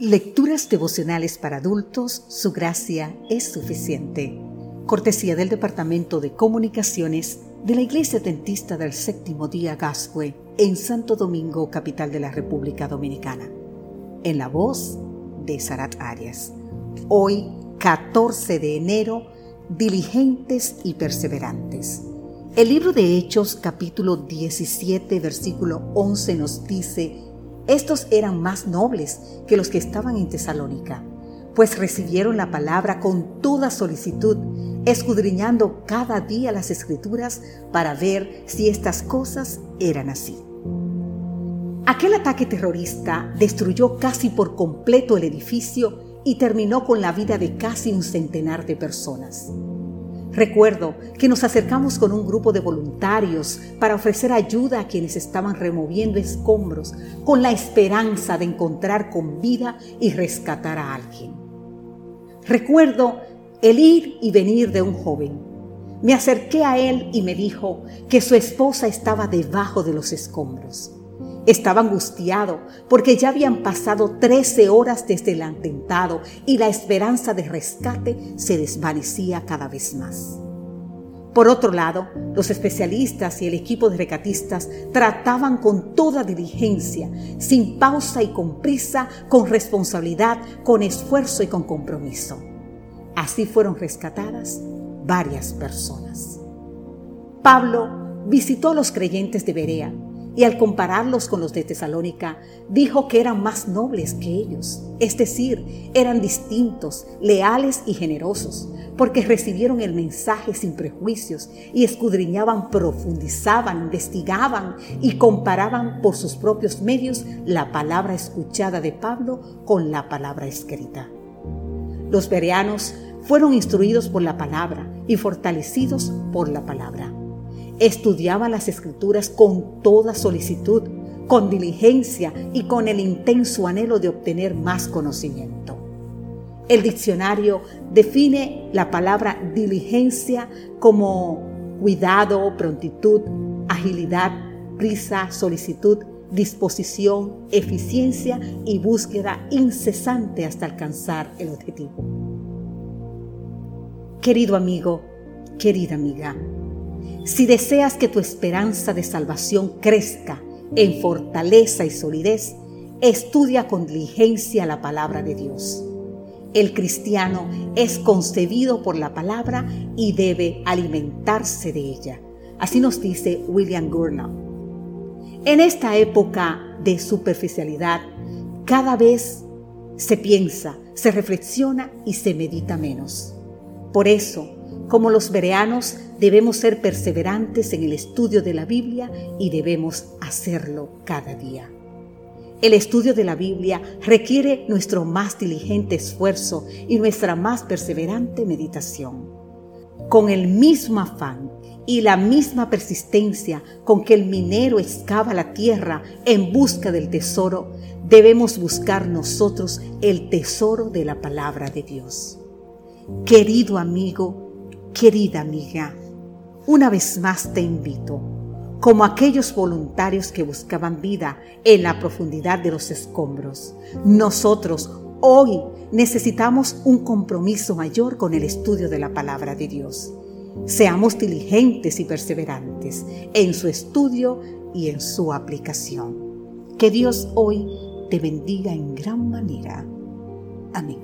Lecturas devocionales para adultos, su gracia es suficiente. Cortesía del Departamento de Comunicaciones de la Iglesia Dentista del Séptimo Día Gascue en Santo Domingo, capital de la República Dominicana. En la voz de Sarat Arias. Hoy, 14 de enero, diligentes y perseverantes. El libro de Hechos, capítulo 17, versículo 11 nos dice, estos eran más nobles que los que estaban en Tesalónica, pues recibieron la palabra con toda solicitud, escudriñando cada día las escrituras para ver si estas cosas eran así. Aquel ataque terrorista destruyó casi por completo el edificio y terminó con la vida de casi un centenar de personas. Recuerdo que nos acercamos con un grupo de voluntarios para ofrecer ayuda a quienes estaban removiendo escombros con la esperanza de encontrar con vida y rescatar a alguien. Recuerdo el ir y venir de un joven. Me acerqué a él y me dijo que su esposa estaba debajo de los escombros. Estaba angustiado porque ya habían pasado 13 horas desde el atentado y la esperanza de rescate se desvanecía cada vez más. Por otro lado, los especialistas y el equipo de recatistas trataban con toda diligencia, sin pausa y con prisa, con responsabilidad, con esfuerzo y con compromiso. Así fueron rescatadas varias personas. Pablo visitó a los creyentes de Berea y al compararlos con los de Tesalónica, dijo que eran más nobles que ellos, es decir, eran distintos, leales y generosos, porque recibieron el mensaje sin prejuicios y escudriñaban, profundizaban, investigaban y comparaban por sus propios medios la palabra escuchada de Pablo con la palabra escrita. Los bereanos fueron instruidos por la palabra y fortalecidos por la palabra estudiaba las escrituras con toda solicitud, con diligencia y con el intenso anhelo de obtener más conocimiento. El diccionario define la palabra diligencia como cuidado, prontitud, agilidad, prisa, solicitud, disposición, eficiencia y búsqueda incesante hasta alcanzar el objetivo. Querido amigo, querida amiga, si deseas que tu esperanza de salvación crezca en fortaleza y solidez, estudia con diligencia la palabra de Dios. El cristiano es concebido por la palabra y debe alimentarse de ella. Así nos dice William Gurnall. En esta época de superficialidad, cada vez se piensa, se reflexiona y se medita menos. Por eso, como los bereanos, debemos ser perseverantes en el estudio de la Biblia y debemos hacerlo cada día. El estudio de la Biblia requiere nuestro más diligente esfuerzo y nuestra más perseverante meditación. Con el mismo afán y la misma persistencia con que el minero excava la tierra en busca del tesoro, debemos buscar nosotros el tesoro de la palabra de Dios. Querido amigo, Querida amiga, una vez más te invito, como aquellos voluntarios que buscaban vida en la profundidad de los escombros, nosotros hoy necesitamos un compromiso mayor con el estudio de la palabra de Dios. Seamos diligentes y perseverantes en su estudio y en su aplicación. Que Dios hoy te bendiga en gran manera. Amén.